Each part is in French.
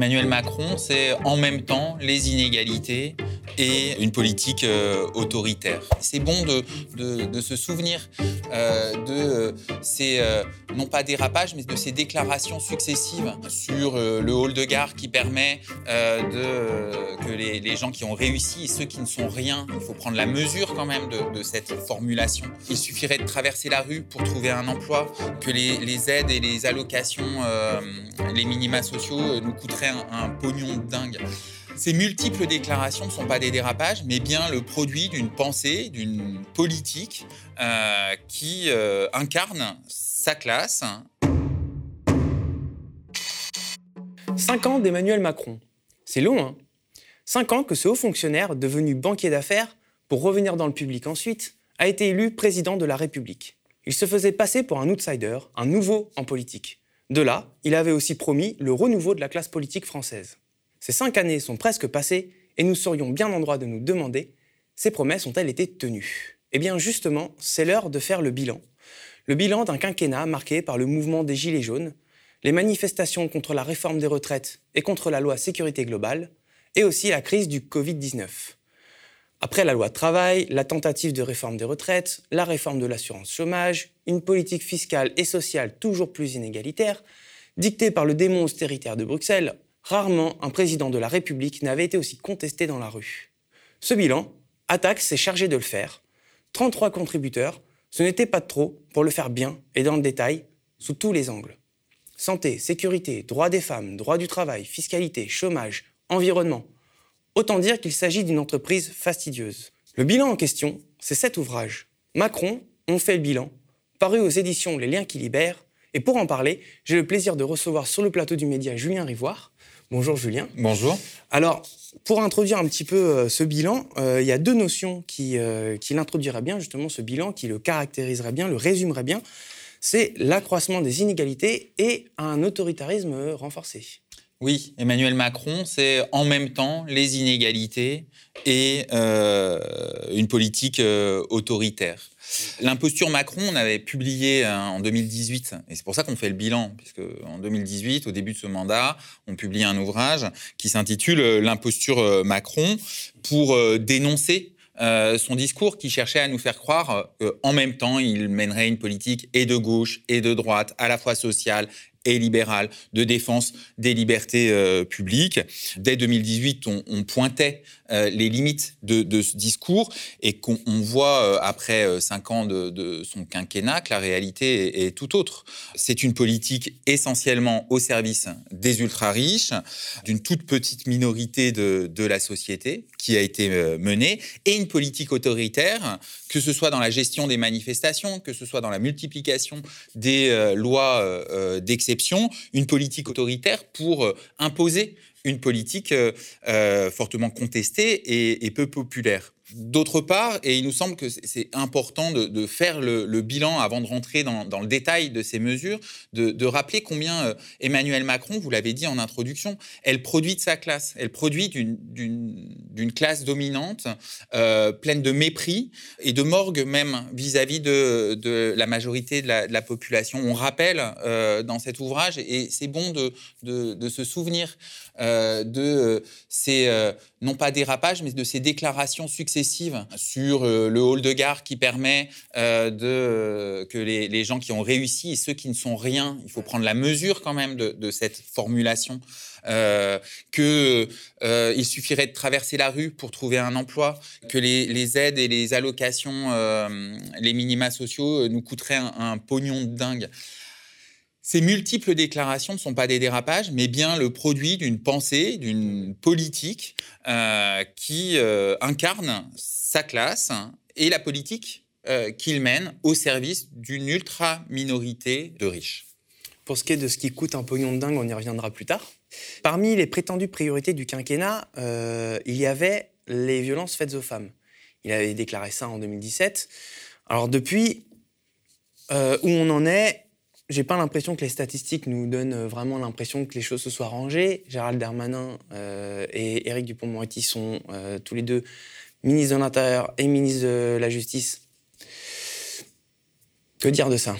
Emmanuel Macron, c'est en même temps les inégalités et une politique euh, autoritaire. C'est bon de, se souvenir euh, de euh, ces, non pas dérapages, mais de ces déclarations successives sur le hall de gare qui permet de, que les, gens qui ont réussi et ceux qui ne sont rien, il faut prendre la mesure quand même de, cette formulation. Il suffirait de traverser la rue pour trouver un emploi, que les, aides et les allocations, les minima sociaux nous coûteraient un, pognon dingue. Ces multiples déclarations ne sont pas des dérapages, mais bien le produit d'une pensée, d'une politique euh, qui euh, incarne sa classe. Cinq ans d'Emmanuel Macron. C'est long, hein Cinq ans que ce haut fonctionnaire, devenu banquier d'affaires, pour revenir dans le public ensuite, a été élu président de la République. Il se faisait passer pour un outsider, un nouveau en politique. De là, il avait aussi promis le renouveau de la classe politique française. Ces cinq années sont presque passées et nous serions bien en droit de nous demander ces promesses ont-elles été tenues? Eh bien justement, c'est l'heure de faire le bilan. Le bilan d'un quinquennat marqué par le mouvement des Gilets jaunes, les manifestations contre la réforme des retraites et contre la loi sécurité globale, et aussi la crise du Covid-19. Après la loi travail, la tentative de réforme des retraites, la réforme de l'assurance chômage, une politique fiscale et sociale toujours plus inégalitaire, dictée par le démon austéritaire de Bruxelles, rarement un président de la République n'avait été aussi contesté dans la rue. Ce bilan, Attaque s'est chargé de le faire. 33 contributeurs, ce n'était pas trop pour le faire bien et dans le détail, sous tous les angles. Santé, sécurité, droits des femmes, droit du travail, fiscalité, chômage, environnement, Autant dire qu'il s'agit d'une entreprise fastidieuse. Le bilan en question, c'est cet ouvrage. Macron, on fait le bilan, paru aux éditions Les Liens qui libèrent. Et pour en parler, j'ai le plaisir de recevoir sur le plateau du média Julien Rivoire. Bonjour Julien. Bonjour. Alors, pour introduire un petit peu euh, ce bilan, euh, il y a deux notions qui, euh, qui l'introduiraient bien, justement, ce bilan, qui le caractériserait bien, le résumerait bien. C'est l'accroissement des inégalités et un autoritarisme renforcé. Oui, Emmanuel Macron, c'est en même temps les inégalités et euh, une politique euh, autoritaire. L'imposture Macron, on avait publié hein, en 2018, et c'est pour ça qu'on fait le bilan, puisque en 2018, au début de ce mandat, on publie un ouvrage qui s'intitule L'imposture Macron pour euh, dénoncer son discours qui cherchait à nous faire croire qu'en même temps, il mènerait une politique et de gauche et de droite, à la fois sociale et libérale de défense des libertés euh, publiques. Dès 2018, on, pointait euh, les limites de, ce discours et qu'on voit euh, après cinq ans de, son quinquennat que la réalité est, tout autre. C'est une politique essentiellement au service des ultra-riches, d'une toute petite minorité de, de, la société qui a été menée, et une politique autoritaire, que ce soit dans la gestion des manifestations, que ce soit dans la multiplication des lois d'exception une politique autoritaire pour euh, imposer une politique euh, euh, fortement contestée et peu populaire. D'autre part, et il nous semble que c'est important de, faire le, bilan avant de rentrer dans, le détail de ces mesures, de, rappeler combien euh, Emmanuel Macron, vous l'avez dit en introduction, elle produit de sa classe, elle produit d'une classe dominante, euh, pleine de mépris et de morgue même vis-à-vis de, la majorité de la, population. On rappelle euh, dans cet ouvrage, et c'est bon de, se souvenir de ces, non pas dérapages, mais de ces déclarations successives sur euh, le hall de gare qui permet euh, de, que les, gens qui ont réussi et ceux qui ne sont rien, il faut prendre la mesure quand même de, cette formulation, euh, qu'il il suffirait de traverser la rue pour trouver un emploi, que les, aides et les allocations, les minima sociaux nous coûteraient un, un pognon de dingue. Ces multiples déclarations ne sont pas des dérapages, mais bien le produit d'une pensée, d'une politique euh, qui euh, incarne sa classe et la politique euh, qu'il mène au service d'une ultra-minorité de riches. Pour ce qui est de ce qui coûte un pognon de dingue, on y reviendra plus tard. Parmi les prétendues priorités du quinquennat, il y avait les violences faites aux femmes. Il avait déclaré ça en 2017. Alors depuis, où on en est, j'ai pas l'impression que les statistiques nous donnent euh, vraiment l'impression que les choses se soient rangées. Gérald Darmanin euh, et Éric Dupont-Moretti sont euh, tous les deux ministres de l'Intérieur et ministres de la Justice. Que dire de ça?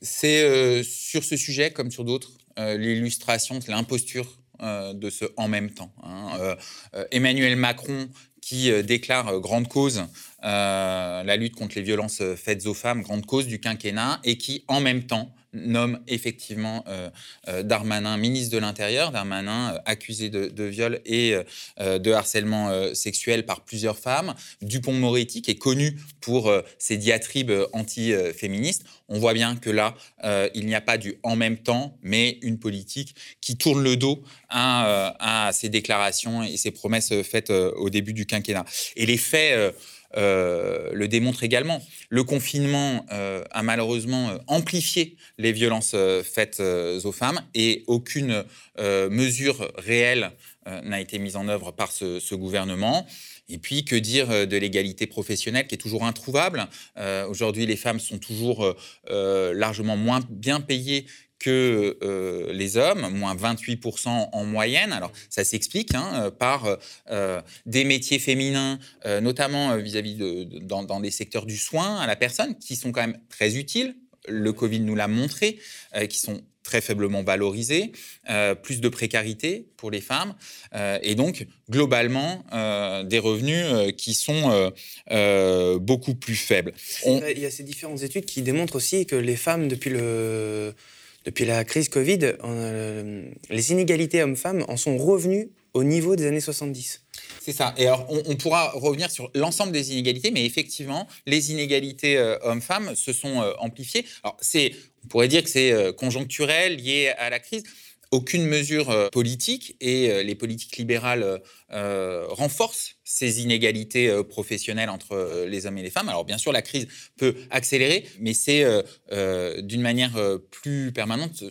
C'est sur ce sujet, comme sur d'autres, l'illustration de l'imposture de ce en même temps. Hein. Emmanuel Macron qui déclare grande cause la lutte contre les violences faites aux femmes, grande cause du quinquennat, et qui en même temps nomme effectivement euh, euh, Darmanin ministre de l'Intérieur, Darmanin euh, accusé de, viol et de harcèlement sexuel par plusieurs femmes, Dupont-Moretti qui est connu pour ses diatribes anti-féministes. On voit bien que là, il n'y a pas du en même temps, mais une politique qui tourne le dos à, à ces déclarations et ces promesses faites au début du quinquennat. Et les faits euh, le démontre également. Le confinement euh, a malheureusement euh, amplifié les violences faites aux femmes et aucune mesure réelle n'a été mise en œuvre par ce, gouvernement. Et puis, que dire de l'égalité professionnelle qui est toujours introuvable? Aujourd'hui, les femmes sont toujours largement moins bien payées que euh, les hommes, moins 28% en moyenne. Alors ça s'explique hein, euh, par euh, des métiers féminins, notamment vis-à-vis de, dans, dans, des secteurs du soin à la personne, qui sont quand même très utiles. Le Covid nous l'a montré, qui sont très faiblement valorisés, plus de précarité pour les femmes, et donc globalement des revenus qui sont beaucoup plus faibles. Il y a ces différentes études qui démontrent aussi que les femmes, depuis le depuis la crise Covid, euh, les inégalités hommes-femmes en sont revenues au niveau des années 70. C'est ça. Et alors, on, pourra revenir sur l'ensemble des inégalités, mais effectivement, les inégalités euh, hommes-femmes se sont euh, amplifiées. Alors, on pourrait dire que c'est conjoncturel, lié à la crise aucune mesure euh, politique et euh, les politiques libérales euh, renforcent ces inégalités professionnelles entre les hommes et les femmes. Alors bien sûr, la crise peut accélérer, mais c'est d'une manière plus permanente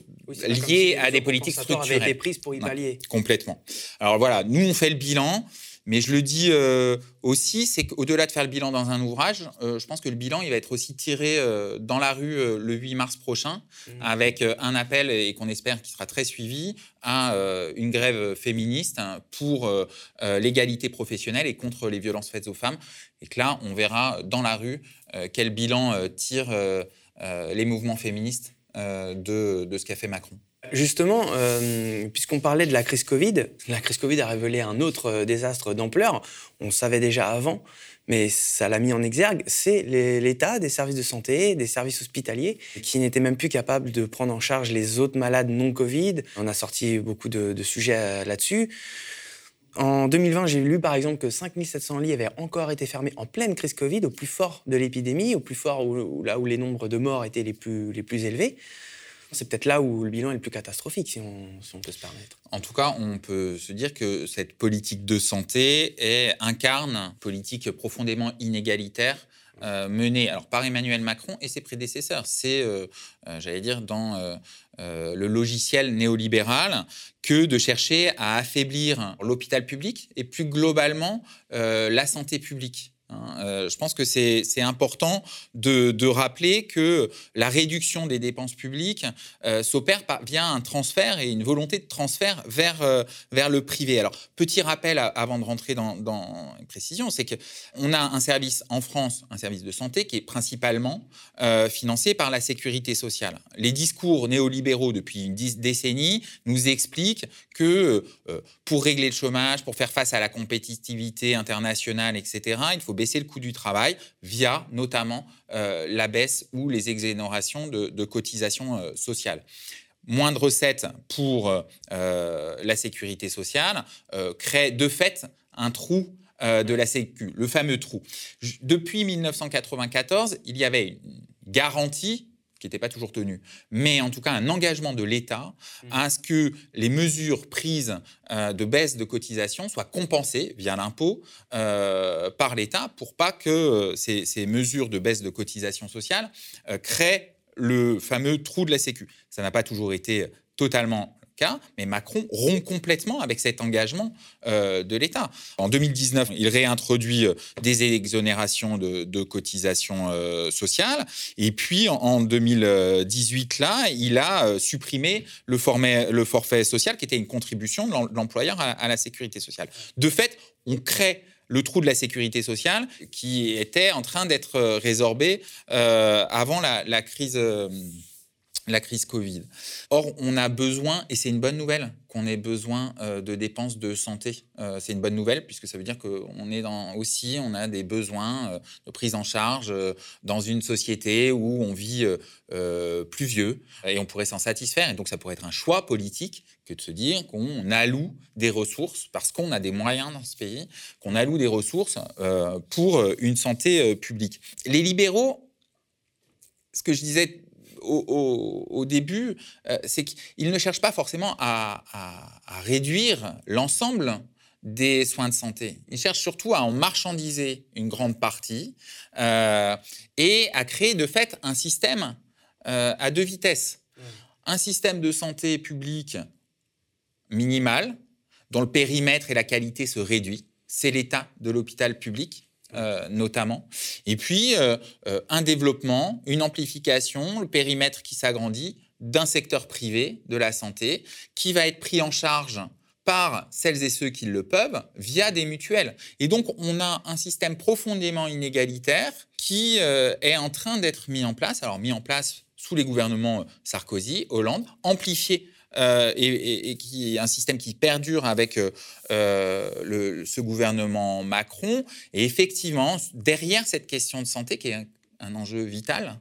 liée à des politiques structurelles. Avaient été prises pour y pallier. complètement. Alors voilà, nous on fait le bilan. Mais je le dis euh, aussi, c'est qu'au-delà de faire le bilan dans un ouvrage, euh, je pense que le bilan, il va être aussi tiré euh, dans la rue le 8 mars prochain, mmh. avec un appel, et qu'on espère qu'il sera très suivi, à une grève féministe hein, pour l'égalité professionnelle et contre les violences faites aux femmes. Et que là, on verra dans la rue quel bilan tirent les mouvements féministes de, de ce qu'a fait Macron. Justement, euh, puisqu'on parlait de la crise Covid, la crise Covid a révélé un autre euh, désastre d'ampleur. On savait déjà avant, mais ça l'a mis en exergue. C'est l'état des services de santé, des services hospitaliers, qui n'étaient même plus capables de prendre en charge les autres malades non Covid. On a sorti beaucoup de, sujets euh, là-dessus. En 2020, j'ai lu par exemple que 5700 lits avaient encore été fermés en pleine crise Covid, au plus fort de l'épidémie, au plus fort là où les nombres de morts étaient les plus élevés. C'est peut-être là où le bilan est le plus catastrophique, si on, peut se permettre. En tout cas, on peut se dire que cette politique de santé est, incarne une politique profondément inégalitaire euh, menée alors, par Emmanuel Macron et ses prédécesseurs. C'est, euh, euh, j'allais dire, dans le logiciel néolibéral que de chercher à affaiblir l'hôpital public et plus globalement la santé publique. Hein, euh, je pense que c'est important de, rappeler que la réduction des dépenses publiques euh, s'opère via un transfert et une volonté de transfert vers, euh, vers le privé. Alors, petit rappel avant de rentrer dans, une précision, c'est qu'on a un service en France, un service de santé qui est principalement financé par la sécurité sociale. Les discours néolibéraux depuis une décennie nous expliquent que pour régler le chômage, pour faire face à la compétitivité internationale, etc., il faut baisser le coût du travail via notamment euh, la baisse ou les exonérations de, cotisations euh, sociales. Moins de recettes pour euh, la sécurité sociale crée de fait un trou de la Sécu, le fameux trou. Depuis 1994, il y avait une garantie qui n'était pas toujours tenu, mais en tout cas un engagement de l'État mmh. à ce que les mesures prises euh, de baisse de cotisation soient compensées via l'impôt euh, par l'État pour pas que euh, ces, mesures de baisse de cotisation sociale créent le fameux trou de la Sécu. Ça n'a pas toujours été totalement mais Macron rompt complètement avec cet engagement euh, de l'État. En 2019, il réintroduit euh, des exonérations de, cotisations euh, sociales, et puis en, 2018, là, il a supprimé le, le, forfait social, qui était une contribution de l'employeur à, la sécurité sociale. De fait, on crée le trou de la sécurité sociale qui était en train d'être résorbé avant la, crise la crise Covid. Or, on a besoin, et c'est une bonne nouvelle, qu'on ait besoin euh, de dépenses de santé. Euh, c'est une bonne nouvelle puisque ça veut dire qu'on est dans, aussi, on a des besoins euh, de prise en charge dans une société où on vit plus vieux et on pourrait s'en satisfaire. Et donc, ça pourrait être un choix politique que de se dire qu'on alloue des ressources parce qu'on a des moyens dans ce pays, qu'on alloue des ressources pour une santé publique. Les libéraux, ce que je disais au, début, euh, c'est qu'ils ne cherchent pas forcément à, réduire l'ensemble des soins de santé. Ils cherchent surtout à en marchandiser une grande partie euh, et à créer de fait un système euh, à deux vitesses. Un système de santé publique minimal, dont le périmètre et la qualité se réduisent. C'est l'état de l'hôpital public. Euh, notamment. Et puis, euh, euh, un développement, une amplification, le périmètre qui s'agrandit d'un secteur privé de la santé qui va être pris en charge par celles et ceux qui le peuvent via des mutuelles. Et donc, on a un système profondément inégalitaire qui est en train d'être mis en place, alors mis en place sous les gouvernements Sarkozy, Hollande, amplifié euh, et, qui est un système qui perdure avec euh, euh, le, ce gouvernement Macron. Et effectivement, derrière cette question de santé, qui est un, enjeu vital,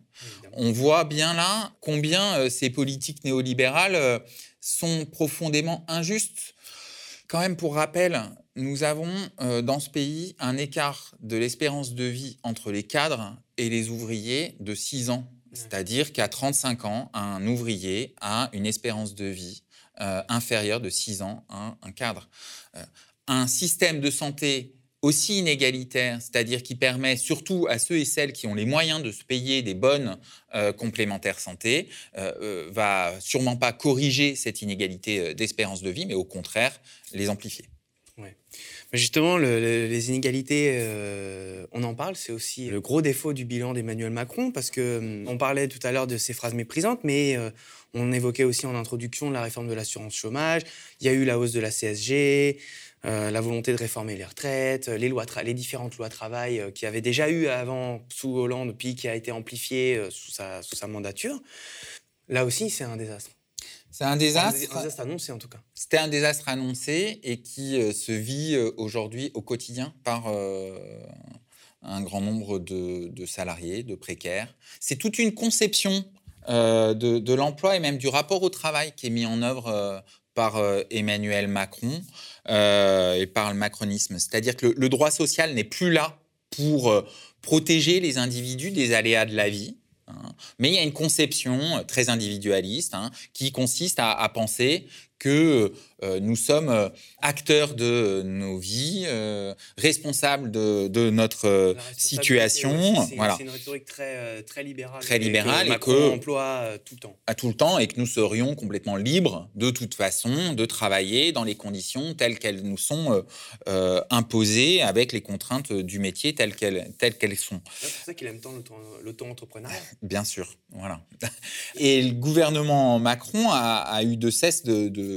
on voit bien là combien ces politiques néolibérales sont profondément injustes. Quand même, pour rappel, nous avons dans ce pays un écart de l'espérance de vie entre les cadres et les ouvriers de 6 ans c'est-à-dire qu'à 35 ans, un ouvrier a une espérance de vie euh, inférieure de 6 ans à un cadre. Euh, un système de santé aussi inégalitaire, c'est-à-dire qui permet surtout à ceux et celles qui ont les moyens de se payer des bonnes euh, complémentaires santé, va sûrement pas corriger cette inégalité d'espérance de vie, mais au contraire les amplifier. Justement, les inégalités, euh, on en parle, c'est aussi le gros défaut du bilan d'Emmanuel Macron, parce que hum, on parlait tout à l'heure de ces phrases méprisantes, mais euh, on évoquait aussi en introduction la réforme de l'assurance chômage. Il y a eu la hausse de la CSG. Euh, la volonté de réformer les retraites, les, lois les différentes lois travail qui avaient déjà eu avant sous Hollande, puis qui a été amplifiée sous sa, sous sa mandature. Là aussi, c'est un désastre. C'est un désastre. Un désastre annoncé en tout cas. C'était un désastre annoncé et qui euh, se vit euh, aujourd'hui au quotidien par euh, un grand nombre de, salariés, de précaires. C'est toute une conception de, l'emploi et même du rapport au travail qui est mis en œuvre par Emmanuel Macron et par le macronisme. C'est-à-dire que le droit social n'est plus là pour protéger les individus des aléas de la vie. Mais il y a une conception très individualiste hein, qui consiste à, penser que euh, nous sommes euh, acteurs de nos vies, euh, responsables de, notre situation. C'est voilà. une rhétorique très, très libérale. Très libérale et, que emploie tout le temps. À tout le temps et que nous serions complètement libres de toute façon de travailler dans les conditions telles qu'elles nous sont imposées avec les contraintes du métier telles qu'elles, telles qu'elles sont. C'est pour ça qu'il aime tant l'auto-entrepreneuriat. Bien sûr, voilà. Et le gouvernement Macron a, eu de cesse de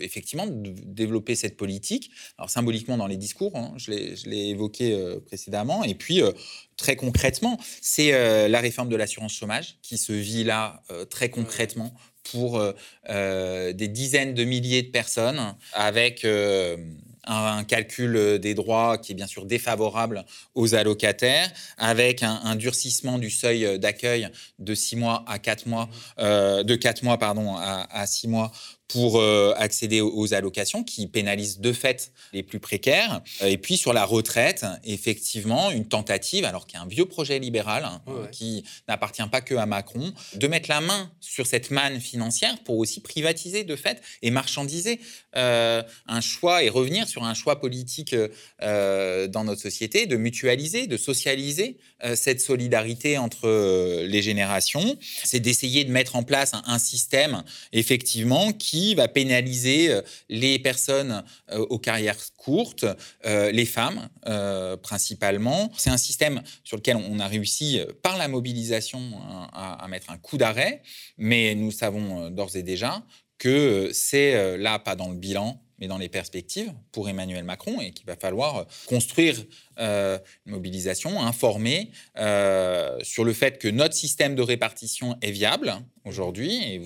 effectivement de développer cette politique. Alors symboliquement dans les discours, hein, je l'ai évoqué euh, précédemment, et puis euh, très concrètement, c'est euh, la réforme de l'assurance chômage qui se vit là très concrètement pour des dizaines de milliers de personnes avec un, calcul des droits qui est bien sûr défavorable aux allocataires, avec un, durcissement du seuil d'accueil de 6 mois à 4 mois, de 4 mois pardon, à, à 6 mois pour euh, accéder aux allocations qui pénalisent de fait les plus précaires. Euh, et puis sur la retraite, effectivement, une tentative, alors qu'il y a un vieux projet libéral hein, qui n'appartient pas que à Macron, de mettre la main sur cette manne financière pour aussi privatiser de fait et marchandiser euh, un choix et revenir sur un choix politique dans notre société, de mutualiser, de socialiser cette solidarité entre les générations. C'est d'essayer de mettre en place un système effectivement qui va pénaliser euh, les personnes euh, aux carrières courtes, euh, les femmes principalement. C'est un système sur lequel on a réussi par la mobilisation hein, à, mettre un coup d'arrêt, mais nous savons d'ores et déjà que c'est là, pas dans le bilan, mais dans les perspectives pour Emmanuel Macron et qu'il va falloir euh, construire euh, une mobilisation, informer euh, sur le fait que notre système de répartition est viable aujourd'hui. Et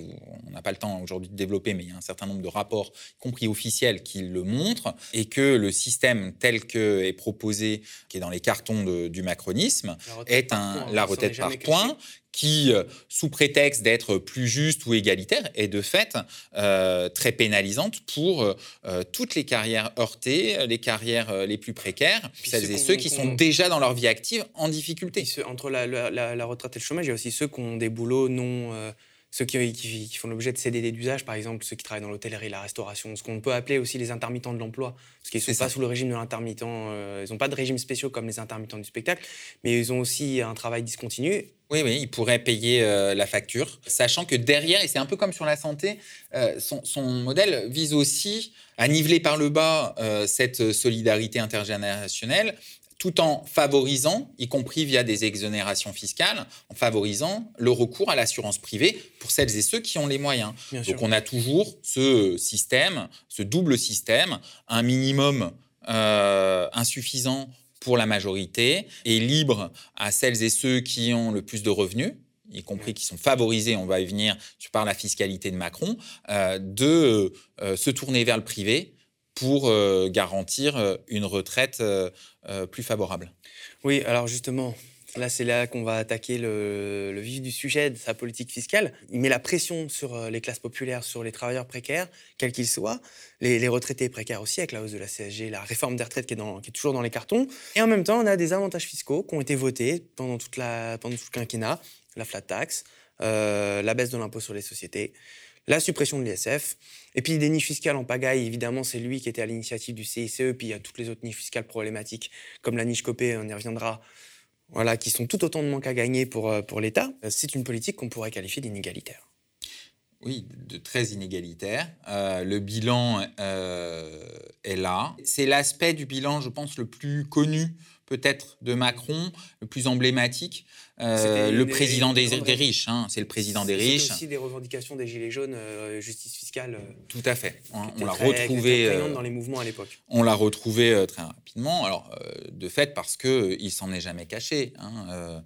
on n'a pas le temps aujourd'hui de développer, mais il y a un certain nombre de rapports, y compris officiels, qui le montrent, et que le système tel que est proposé, qui est dans les cartons du macronisme, est un, la retraite par points, qui, euh, sous prétexte d'être plus juste ou égalitaire, est de fait euh, très pénalisante pour euh, toutes les carrières heurtées, les carrières les plus précaires, celles et ceux qui sont déjà dans leur vie active en difficulté. entre la, la, retraite et le chômage, il y a aussi ceux qui ont des boulots non ceux qui, qui, font l'objet de CDD d'usage, par exemple, ceux qui travaillent dans l'hôtellerie, la restauration, ce qu'on peut appeler aussi les intermittents de l'emploi, parce qu'ils ne sont pas sous le régime de l'intermittent, ils n'ont pas de régime spéciaux comme les intermittents du spectacle, mais ils ont aussi un travail discontinu. Oui, oui, il pourrait payer euh, la facture, sachant que derrière, et c'est un peu comme sur la santé, euh, son, modèle vise aussi à niveler par le bas euh, cette solidarité intergénérationnelle tout en favorisant, y compris via des exonérations fiscales, en favorisant le recours à l'assurance privée pour celles et ceux qui ont les moyens. Donc on a toujours ce système, ce double système, un minimum insuffisant pour la majorité et libre à celles et ceux qui ont le plus de revenus y compris qui sont favorisés, on va y venir par la fiscalité de Macron, euh, de euh, se tourner vers le privé pour euh, garantir une retraite plus favorable. Oui, alors justement, Là, c'est là qu'on va attaquer le, vif du sujet de sa politique fiscale. Il met la pression sur euh, les classes populaires, sur les travailleurs précaires, quels qu'ils soient, les, retraités précaires aussi, avec la hausse de la CSG, la réforme des retraites qui est, toujours dans les cartons. Et en même temps, on a des avantages fiscaux qui ont été votés pendant, tout le quinquennat, la flat tax, euh, la baisse de l'impôt sur les sociétés, la suppression de l'ISF, et puis des niches fiscales en pagaille, évidemment, c'est lui qui était à l'initiative du CICE, puis il y a toutes les autres niches fiscales problématiques, comme la niche copée, on y reviendra, voilà, qui sont tout autant de manques à gagner pour, euh, pour l'État, euh, c'est une politique qu'on pourrait qualifier d'inégalitaire. Oui, de très inégalitaire. Euh, le bilan est là. C'est l'aspect du bilan, je pense, le plus connu peut-être de Macron, le plus emblématique, euh, le président des, riches. Hein, c'est le président des riches. C'est aussi des revendications des Gilets jaunes, euh, justice fiscale. Euh, Tout à fait. On l'a retrouvé. dans les mouvements à l'époque. On l'a retrouvé très rapidement. Alors, de fait, parce qu'il s'en est jamais caché, hein,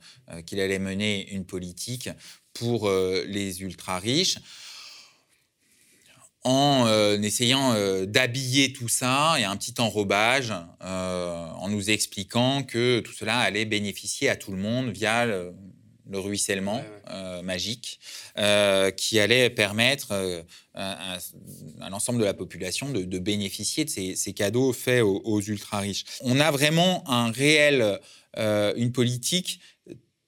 qu'il allait mener une politique pour les ultra riches en euh, essayant euh, d'habiller tout ça et un petit enrobage euh, en nous expliquant que tout cela allait bénéficier à tout le monde via le, ruissellement magique qui allait permettre à, l'ensemble de la population de, bénéficier de ces, cadeaux faits aux, ultra riches. On a vraiment un réel, une politique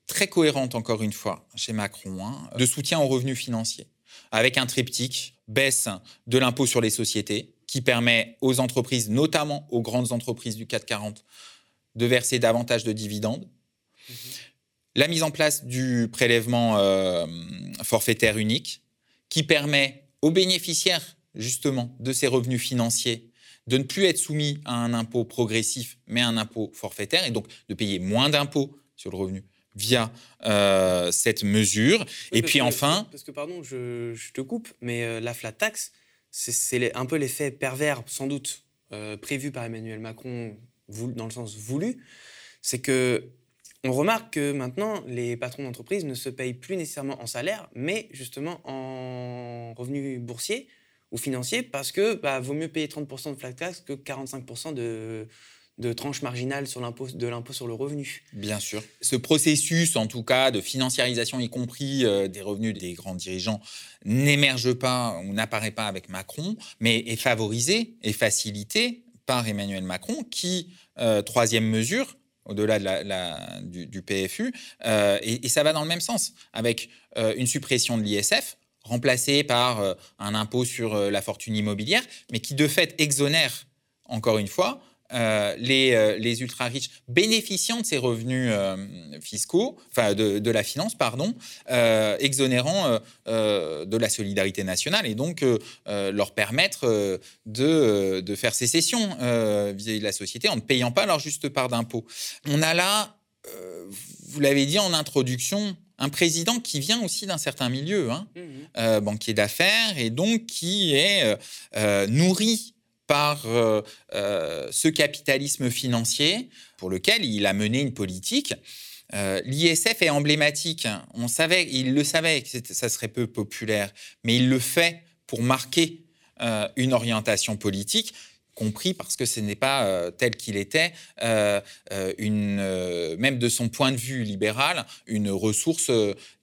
très cohérente encore une fois chez Macron hein, de soutien aux revenus financiers avec un triptyque baisse de l'impôt sur les sociétés, qui permet aux entreprises, notamment aux grandes entreprises du 440, de verser davantage de dividendes. Mhm. La mise en place du prélèvement euh, forfaitaire unique, qui permet aux bénéficiaires, justement, de ces revenus financiers, de ne plus être soumis à un impôt progressif, mais à un impôt forfaitaire, et donc de payer moins d'impôts sur le revenu via euh, cette mesure. et puis enfin... Parce que, pardon, je, te coupe, mais euh, la flat tax, c'est un peu l'effet pervers, sans doute, euh, prévu par Emmanuel Macron, dans le sens voulu. C'est que on remarque que maintenant, les patrons d'entreprise ne se payent plus nécessairement en salaire, mais justement en revenus boursiers ou financiers, parce que bah, vaut mieux payer 30% de flat tax que 45% de, de tranche marginale sur de l'impôt sur le revenu. Bien sûr. Ce processus, en tout cas, de financiarisation, y compris euh, des revenus des grands dirigeants, n'émerge pas ou n'apparaît pas avec Macron, mais est favorisé et facilité par Emmanuel Macron, qui, euh, troisième mesure, au-delà de du, PFU, euh, et, ça va dans le même sens, avec une suppression de l'ISF, remplacée par un impôt sur la fortune immobilière, mais qui de fait exonère, encore une fois, euh, les, euh, les ultra-riches bénéficiant de ces revenus euh, fiscaux, enfin de, la finance, pardon, exonérant de la solidarité nationale et donc leur permettre de, de, faire sécession vis-à-vis de la société en ne payant pas leur juste part d'impôt. On a là, vous l'avez dit en introduction, un président qui vient aussi d'un certain milieu, hein, mmh banquier d'affaires, et donc qui est nourri par ce capitalisme financier pour lequel il a mené une politique. L'ISF est emblématique. On savait, il le savait que ça serait peu populaire, mais il le fait pour marquer une orientation politique compris parce que ce n'est pas euh, tel qu'il était, euh, euh, même de son point de vue libéral, une ressource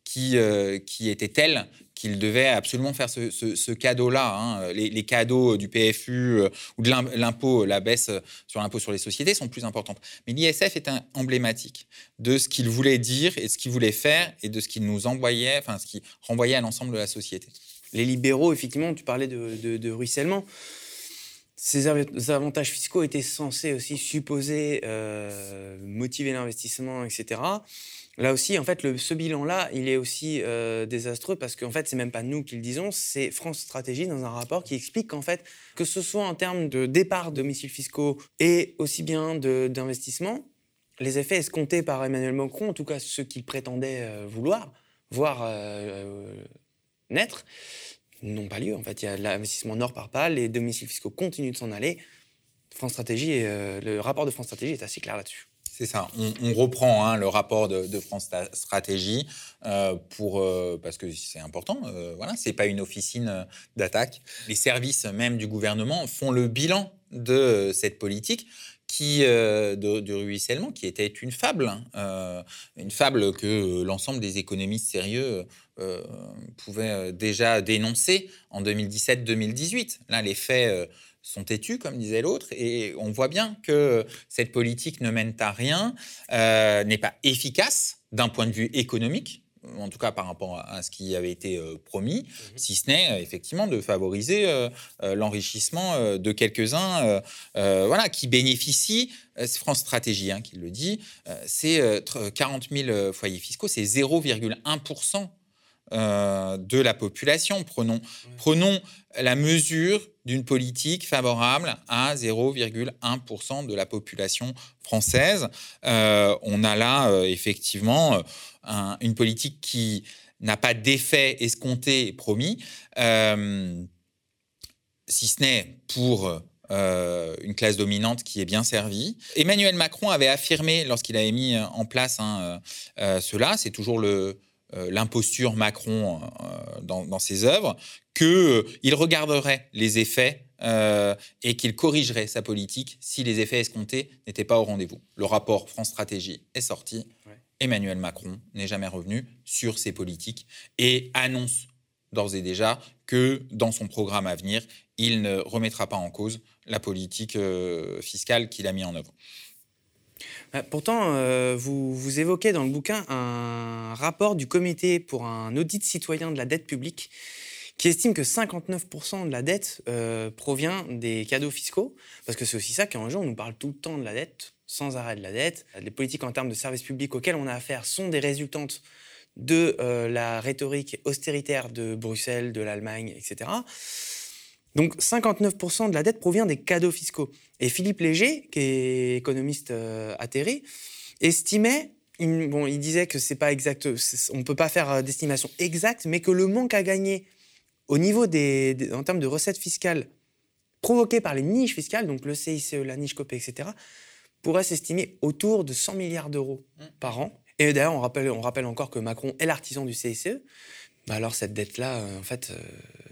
qui, qui était telle qu'il devait absolument faire ce, cadeau-là. Hein. Les, cadeaux du PFU ou de l'impôt, la baisse sur l'impôt sur les sociétés sont plus importantes. Mais l'ISF est emblématique de ce qu'il voulait dire et ce qu'il voulait faire et de ce qu'il nous envoyait, enfin ce qui renvoyait à l'ensemble de la société. Les libéraux, effectivement, tu parlais de, de, de ruissellement ces avantages fiscaux étaient censés aussi supposer euh, motiver l'investissement, etc. Là aussi, en fait, ce bilan-là, il est aussi euh, désastreux parce qu'en fait, c'est même pas nous qui le disons, c'est France Stratégie dans un rapport qui explique qu'en fait, que ce soit en termes de départ de domiciles fiscaux et aussi bien d'investissement, les effets escomptés par Emmanuel Macron, en tout cas ceux qu'il prétendait euh, vouloir, voir naître, n'ont pas lieu. En fait, il y a l'investissement nord par pas, les domiciles fiscaux continuent de s'en aller. France Stratégie, et, euh, le rapport de France Stratégie est assez clair là-dessus. C'est ça. On, reprend hein, le rapport de, France Stratégie euh, pour euh, parce que c'est important. voilà, c'est pas une officine d'attaque. Les services même du gouvernement font le bilan de cette politique qui, euh, de, ruissellement, qui était une fable, hein. euh, une fable que l'ensemble des économistes sérieux euh, pouvaient déjà dénoncer en 2017-2018. Là, les faits sont têtus, comme disait l'autre, et on voit bien que cette politique ne mène à rien, n'est pas efficace d'un point de vue économique, en tout cas par rapport à ce qui avait été euh, promis, mhm. si ce n'est euh, effectivement de favoriser euh, l'enrichissement de quelques-uns voilà, qui bénéficient, c'est France Stratégie hein, qui le dit, c'est 40 000 foyers fiscaux, c'est 0,1% de la population. Prenons, prenons la mesure d'une politique favorable à 0,1% de la population française. on a là effectivement une politique qui n'a pas d'effet escompté et promis, euh, si ce n'est pour euh, une classe dominante qui est bien servie. Emmanuel Macron avait affirmé, lorsqu'il avait mis en place hein, euh, cela, c'est toujours le, l'imposture Macron dans, dans, ses œuvres, qu'il regarderait les effets et qu'il corrigerait sa politique si les effets escomptés n'étaient pas au rendez-vous. Le rapport France Stratégie est sorti. Emmanuel Macron n'est jamais revenu sur ses politiques et annonce d'ores et déjà que dans son programme à venir, il ne remettra pas en cause la politique euh, fiscale qu'il a mis en œuvre. Bah, pourtant, euh, vous, évoquez dans le bouquin un rapport du comité pour un audit citoyen de la dette publique qui estime que 59% de la dette euh, provient des cadeaux fiscaux, parce que c'est aussi ça qu'un jour on nous parle tout le temps de la dette, sans arrêt de la dette. Les politiques en termes de services publics auxquels on a affaire sont des résultantes de euh, la rhétorique austéritaire de Bruxelles, de l'Allemagne, etc. Donc 59% de la dette provient des cadeaux fiscaux. Et Philippe Léger, qui est économiste euh, atterré, estimait, bon, il disait que c'est pas exact, on ne peut pas faire euh, d'estimation exacte, mais que le manque à gagner au niveau des, en termes de recettes fiscales provoquées par les niches fiscales, donc le CICE, la niche COPE, etc., pourrait s'estimer autour de 100 milliards d'euros mmh. par an. Et d'ailleurs, on rappelle, on rappelle encore que Macron est l'artisan du CICE. Bah alors cette dette-là, euh, en fait, euh,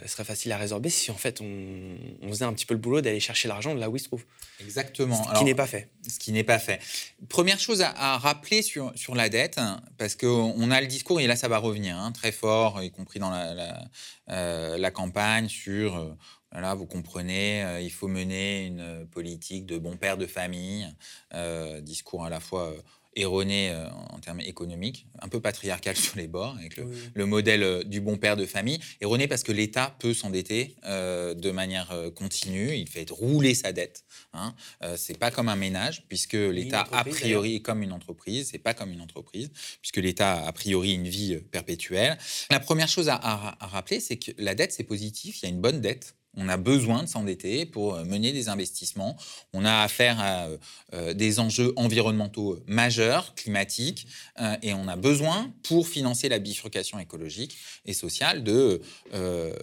elle serait facile à résorber si en fait on, faisait un petit peu le boulot d'aller chercher l'argent de là où il se trouve. Exactement. Ce qui n'est pas fait. Ce qui n'est pas fait. Première chose à, rappeler sur, sur la dette, parce qu'on a le discours, et là ça va revenir hein, très fort, y compris dans la, la, euh, la campagne, sur Là, vous comprenez, euh, il faut mener une politique de bon père de famille, euh, discours à la fois euh, erroné en termes économiques, un peu patriarcal sur les bords, avec le, modèle du bon père de famille. Erroné parce que l'État peut s'endetter de manière continue, il fait rouler sa dette. Hein. c'est pas comme un ménage, puisque l'État, a priori, est comme une entreprise. C'est pas comme une entreprise, puisque l'État a, a priori une vie perpétuelle. La première chose à rappeler, c'est que la dette, c'est positif, il y a une bonne dette On a besoin de s'endetter pour euh, mener des investissements. On a affaire à euh, euh, des enjeux environnementaux majeurs, climatiques, et on a besoin, pour financer la bifurcation écologique et sociale, de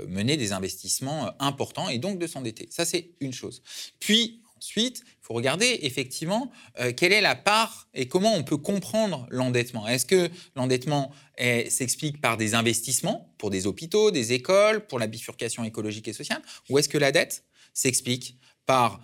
mener des investissements importants et donc de s'endetter. Ça, c'est une chose. Puis, ensuite, il faut regarder effectivement quelle est la part et comment on peut comprendre l'endettement. Est-ce que l'endettement s'explique par des investissements pour des hôpitaux, des écoles, pour la bifurcation écologique et sociale Ou est-ce que la dette s'explique par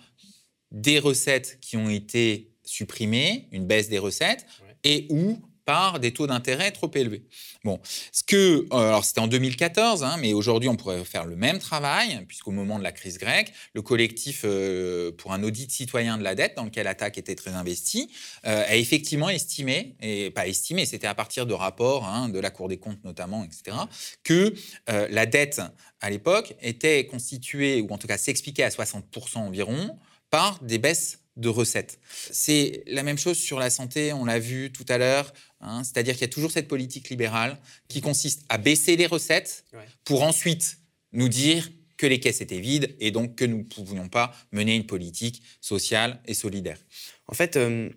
des recettes qui ont été supprimées, une baisse des recettes, et ou par des taux d'intérêt trop élevés. Bon, ce que, euh, alors c'était en 2014, hein, mais aujourd'hui on pourrait faire le même travail, puisqu'au moment de la crise grecque, le collectif euh, pour un audit citoyen de la dette, dans lequel Attac était très investi, euh, a effectivement estimé, et pas estimé, c'était à partir de rapports hein, de la Cour des comptes notamment, etc., que la dette à l'époque était constituée, ou en tout cas s'expliquait à 60% environ, par des baisses de recettes. C'est la même chose sur la santé, on l'a vu tout à l'heure, hein, c'est-à-dire qu'il y a toujours cette politique libérale qui consiste à baisser les recettes pour ensuite nous dire que les caisses étaient vides et donc que nous ne pouvions pas mener une politique sociale et solidaire. En fait, euh,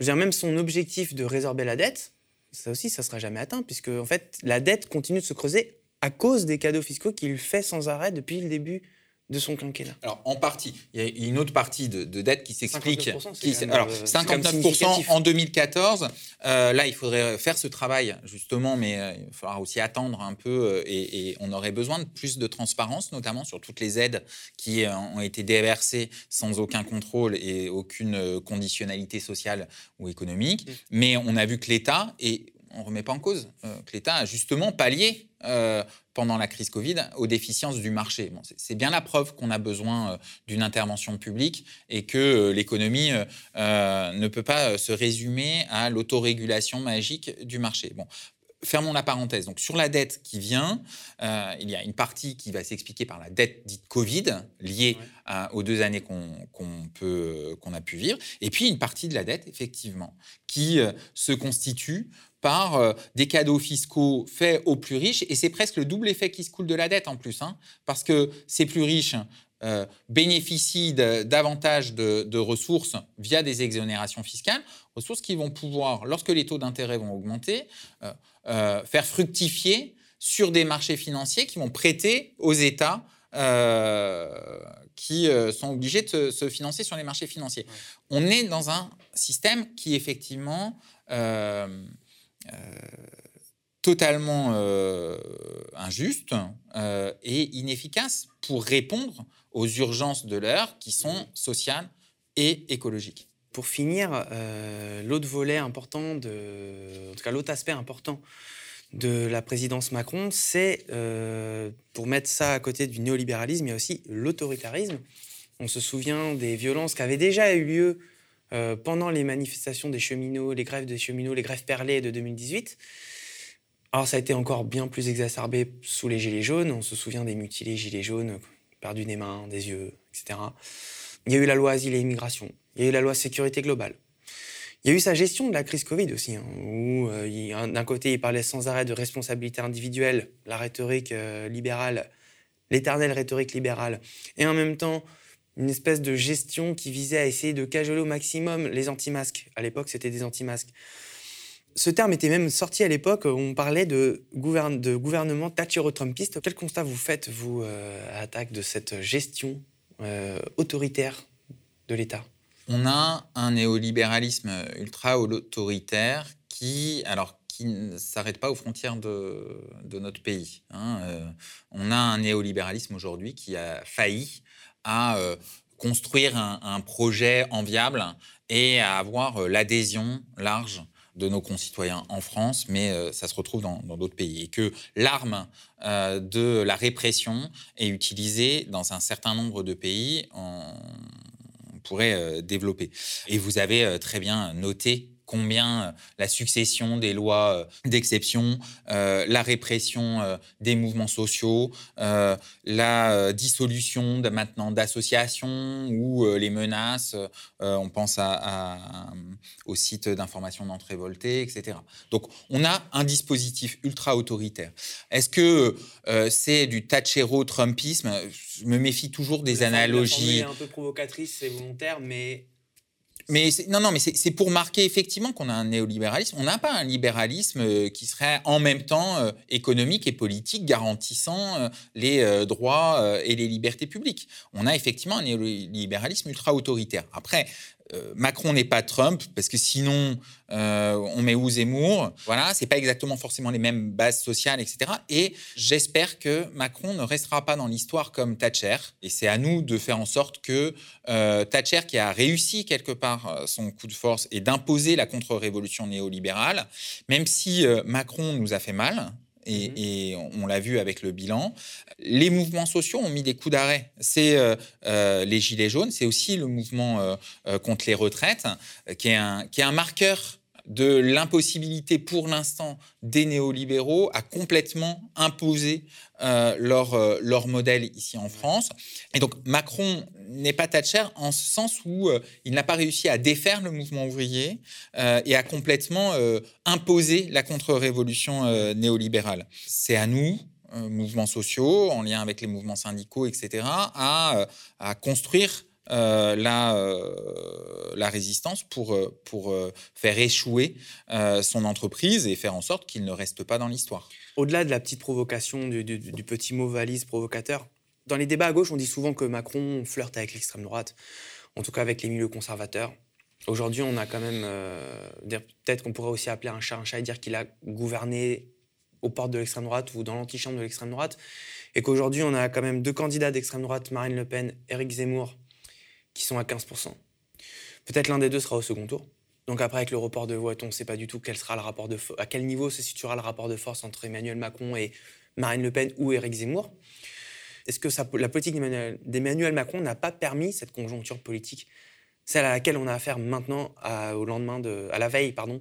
même son objectif de résorber la dette, ça aussi, ça ne sera jamais atteint, puisque en fait, la dette continue de se creuser à cause des cadeaux fiscaux qu'il fait sans arrêt depuis le début de son quinquennat Alors, en partie. Il y a une autre partie de, dette qui s'explique. Alors, 59% euh, en 2014. Euh, là, il faudrait faire ce travail, justement, mais euh, il faudra aussi attendre un peu et, on aurait besoin de plus de transparence, notamment sur toutes les aides qui ont été déversées sans aucun contrôle et aucune conditionnalité sociale ou économique. Mais on a vu que l'État, et on ne remet pas en cause, que l'État a justement pallié pendant la crise Covid aux déficiences du marché. C'est bien la preuve qu'on a besoin euh, d'une intervention publique et que euh, l'économie euh, ne peut pas se résumer à l'autorégulation magique du marché. Bon, fermons la parenthèse. Donc sur la dette qui vient, il y a une partie qui va s'expliquer par la dette dite Covid, liée aux deux années qu'on peut qu'on a pu vivre, et puis une partie de la dette effectivement qui se constitue par euh, des cadeaux fiscaux faits aux plus riches. Et c'est presque le double effet qui se coule de la dette en plus, hein, parce que ces plus riches euh, bénéficient davantage de, ressources via des exonérations fiscales, ressources qui vont pouvoir, lorsque les taux d'intérêt vont augmenter, euh, faire fructifier sur des marchés financiers qui vont prêter aux États qui sont obligés de se, financer sur les marchés financiers. On est dans un système qui effectivement euh, totalement euh, injuste euh, et inefficace pour répondre aux urgences de l'heure qui sont sociales et écologiques. Pour finir, l'autre volet important, de, en tout cas l'autre aspect important de la présidence Macron, c'est, pour mettre ça à côté du néolibéralisme, il y a aussi l'autoritarisme. On se souvient des violences qui avaient déjà eu lieu euh, pendant les manifestations des cheminots, les grèves des cheminots, les grèves perlées de 2018. Alors ça a été encore bien plus exacerbé sous les Gilets jaunes. On se souvient des mutilés Gilets jaunes, perdus des mains, des yeux, etc. Il y a eu la loi Asile et Immigration. Il y a eu la loi Sécurité globale. Il y a eu sa gestion de la crise Covid aussi, hein, où euh, d'un côté il parlait sans arrêt de responsabilité individuelle, la rhétorique euh, libérale, l'éternelle rhétorique libérale, et en même temps une espèce de gestion qui visait à essayer de cajoler au maximum les anti-masques. À l'époque, c'était des anti-masques. Ce terme était même sorti à l'époque, on parlait de, gouvernement thatchero-trumpiste. Quel constat vous faites, vous, euh, à attaque de cette gestion autoritaire de l'État? On a un néolibéralisme ultra-autoritaire qui, alors, qui ne s'arrête pas aux frontières de, notre pays. Hein. Euh, on a un néolibéralisme aujourd'hui qui a failli à euh, construire un, projet enviable et à avoir euh, l'adhésion large de nos concitoyens en France, mais ça se retrouve dans d'autres pays. Et que l'arme de la répression est utilisée dans un certain nombre de pays, on, pourrait développer. Et vous avez très bien noté combien la succession des lois d'exception, la répression des mouvements sociaux, la dissolution de, maintenant d'associations ou les menaces, on pense à, au site d'information d'entrée voltée, etc. Donc on a un dispositif ultra autoritaire. Est-ce que c'est du Thatchero-Trumpisme? Je me méfie toujours des analogies. un peu provocatrice, c'est volontaire, mais mais non, non, mais c'est pour marquer effectivement qu'on a un néolibéralisme. On n'a pas un libéralisme euh, qui serait en même temps euh, économique et politique, garantissant euh, les droits et les libertés publiques. On a effectivement un néolibéralisme ultra autoritaire. Après, Macron n'est pas Trump, parce que sinon, euh, on met où Zemmour? Voilà, c'est pas exactement forcément les mêmes bases sociales, etc. Et j'espère que Macron ne restera pas dans l'histoire comme Thatcher. Et c'est à nous de faire en sorte que euh, Thatcher, qui a réussi quelque part son coup de force et d'imposer la contre-révolution néolibérale, même si Macron nous a fait mal, Mhm. et, on l'a vu avec le bilan. Les mouvements sociaux ont mis des coups d'arrêt. C'est euh, euh, les Gilets jaunes, c'est aussi le mouvement euh, contre les retraites, qui est un, qui est un marqueur de l'impossibilité pour l'instant des néolibéraux à complètement imposer euh, leur, euh, leur modèle ici en France. Et donc Macron n'est pas Thatcher en ce sens où euh, il n'a pas réussi à défaire le mouvement ouvrier et à complètement imposer la contre-révolution néolibérale. C'est à nous, mouvements sociaux, en lien avec les mouvements syndicaux, etc., à, à construire euh, la, euh, la, résistance pour, euh, faire échouer son entreprise et faire en sorte qu'il ne reste pas dans l'histoire. Au-delà de la petite provocation, du, petit mot valise provocateur, dans les débats à gauche, on dit souvent que Macron flirte avec l'extrême droite, en tout cas avec les milieux conservateurs. Aujourd'hui, on a quand même. Peut-être qu'on pourrait aussi appeler un chat un chat et dire qu'il a gouverné aux portes de l'extrême droite ou dans l'antichambre de l'extrême droite. Et qu'aujourd'hui, on a quand même deux candidats d'extrême droite, Marine Le Pen, Éric Zemmour, qui sont à 15%. Peut-être l'un des deux sera au second tour. Donc après, avec le report de vote, on ne sait pas du tout quel sera le rapport de à quel niveau se situera le rapport de force entre Emmanuel Macron et Marine Le Pen ou Éric Zemmour. Est-ce que la politique d'Emmanuel Macron n'a pas permis cette conjoncture politique, celle à laquelle on a affaire maintenant, à, au lendemain de, à la veille, pardon,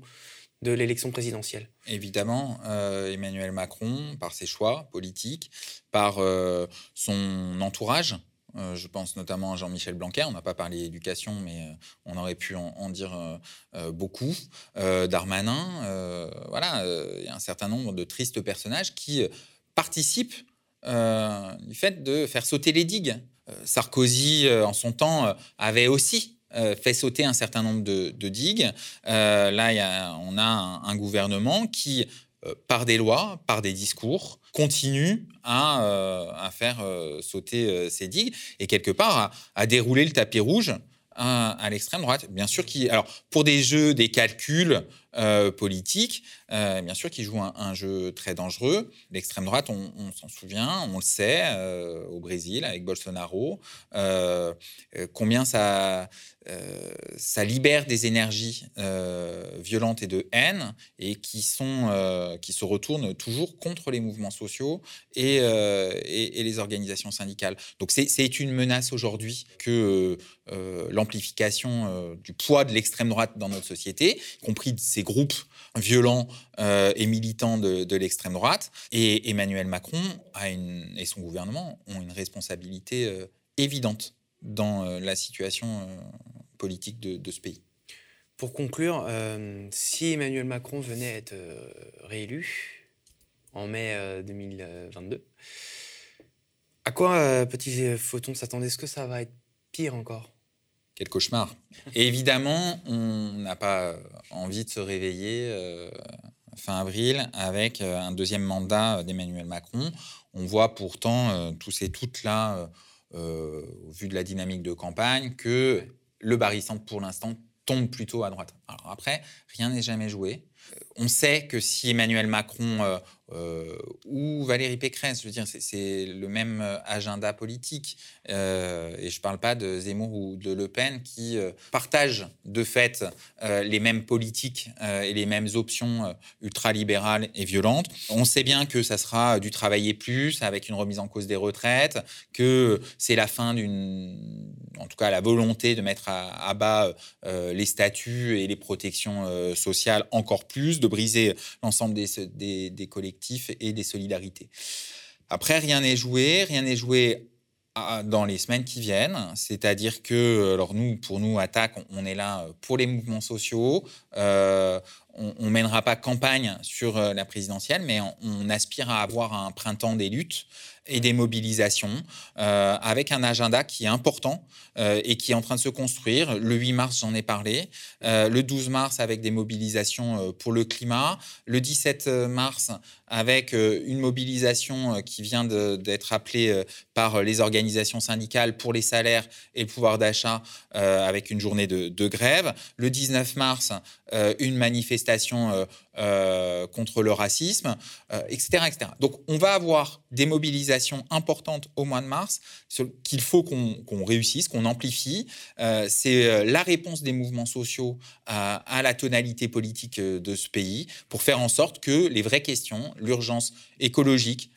de l'élection présidentielle? Évidemment, euh, Emmanuel Macron, par ses choix politiques, par euh, son entourage, euh, je pense notamment à Jean-Michel Blanquer. On n'a pas parlé d'éducation, mais euh, on aurait pu en, dire euh, beaucoup. Darmanin, voilà, il y a un certain nombre de tristes personnages qui participent du fait de faire sauter les digues. Sarkozy, en son temps, avait aussi fait sauter un certain nombre de, digues. là, on a un gouvernement qui par des lois, par des discours, continue à, euh, faire euh, sauter ces digues et quelque part à, dérouler le tapis rouge à, l'extrême droite. Bien sûr, alors pour des jeux, des calculs politiques, bien sûr, qui joue un, jeu très dangereux. L'extrême droite, on, s'en souvient, on le sait, au Brésil avec Bolsonaro, combien ça, euh, libère des énergies euh, violentes et de haine et qui, sont, euh, qui se retournent toujours contre les mouvements sociaux et, et, les organisations syndicales. Donc c'est une menace aujourd'hui que l'amplification du poids de l'extrême droite dans notre société, y compris de ces groupes violents et militants de, l'extrême droite. Et Emmanuel Macron a une, et son gouvernement ont une responsabilité évidente dans la situation politique de, ce pays. Pour conclure, euh, si Emmanuel Macron venait être euh, réélu en mai 2022, euh, à quoi, petit photon, s'attendait? Est-ce que ça va être pire encore? Quel cauchemar. évidemment, on n'a pas envie de se réveiller fin avril avec un deuxième mandat d'Emmanuel Macron. On voit pourtant tous ces toutes là, au vu de la dynamique de campagne, que le barycentre, pour l'instant, tombe plutôt à droite. Alors après, rien n'est jamais joué. On sait que si Emmanuel Macron euh, ou Valérie Pécresse, je veux dire, c'est le même euh, agenda politique. Euh, et je ne parle pas de Zemmour ou de Le Pen qui partagent de fait les mêmes politiques et les mêmes options ultralibérales et violentes. On sait bien que ça sera du travailler plus avec une remise en cause des retraites, que c'est la fin d'une, en tout cas la volonté de mettre à, bas les statuts et les protections sociales encore plus, briser l'ensemble des, collectifs et des solidarités. Après, rien n'est joué, rien n'est joué dans les semaines qui viennent. C'est-à-dire que, alors nous, pour nous, Attaque, on est là pour les mouvements sociaux. Euh, on ne mènera pas campagne sur euh, la présidentielle, mais on, aspire à avoir un printemps des luttes et des mobilisations euh, avec un agenda qui est important et qui est en train de se construire. Le 8 mars, j'en ai parlé. le 12 mars, avec des mobilisations pour le climat. Le 17 mars, avec une mobilisation qui vient d'être appelée par les organisations syndicales pour les salaires et le pouvoir d'achat avec une journée de, de, grève. Le 19 mars, une manifestation euh, euh, contre le racisme, etc., euh, etc. Donc on va avoir des mobilisations importantes au mois de mars qu'il faut qu'on réussisse, qu'on amplifie. C'est la réponse des mouvements sociaux à, la tonalité politique de ce pays pour faire en sorte que les vraies questions, l'urgence écologique,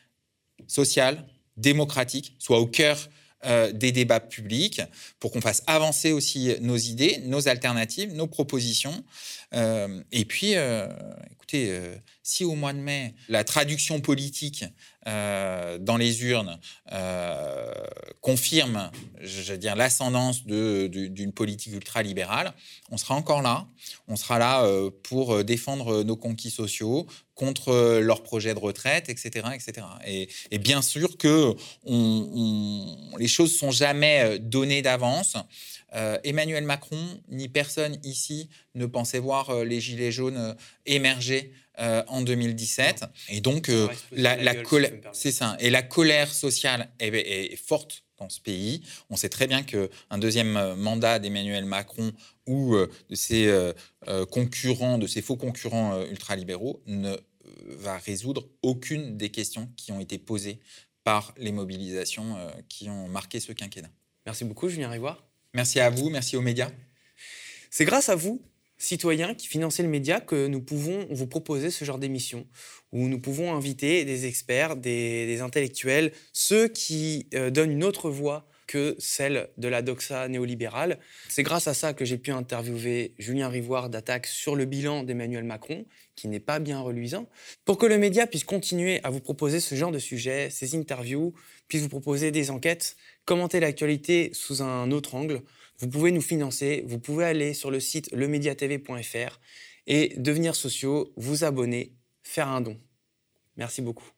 sociale, démocratique, soient au cœur euh, des débats publics pour qu'on fasse avancer aussi nos idées, nos alternatives, nos propositions. Euh, et puis, euh, écoutez, si au mois de mai, la traduction politique dans les urnes confirme, je l'ascendance d'une politique ultralibérale, on sera encore là. On sera là pour défendre nos conquis sociaux, contre leurs projets de retraite, etc. etc. Et, bien sûr que les choses sont jamais euh, données d'avance. Euh, Emmanuel Macron ni personne ici ne pensait voir euh, les Gilets jaunes émerger en 2017. Et donc, la, colère, c'est ça. Et la colère sociale est forte dans ce pays. On sait très bien qu'un deuxième euh, mandat d'Emmanuel Macron ou euh, de ses euh, concurrents, de ses faux concurrents ultralibéraux, ne va résoudre aucune des questions qui ont été posées par les mobilisations qui ont marqué ce quinquennat. Merci beaucoup, Julien Rivoire. Merci à vous, merci aux médias. C'est grâce à vous citoyens qui financez le média que nous pouvons vous proposer ce genre d'émission où nous pouvons inviter des experts, des, intellectuels, ceux qui euh, donnent une autre voix que celle de la doxa néolibérale. C'est grâce à ça que j'ai pu interviewer Julien Rivoire d'Attaque sur le bilan d'Emmanuel Macron, qui n'est pas bien reluisant, pour que le média puisse continuer à vous proposer ce genre de sujet, ces interviews, puisse vous proposer des enquêtes, commenter l'actualité sous un autre angle. Vous pouvez nous financer, vous pouvez aller sur le site lemediatv.fr et devenir sociaux, vous abonner, faire un don. Merci beaucoup.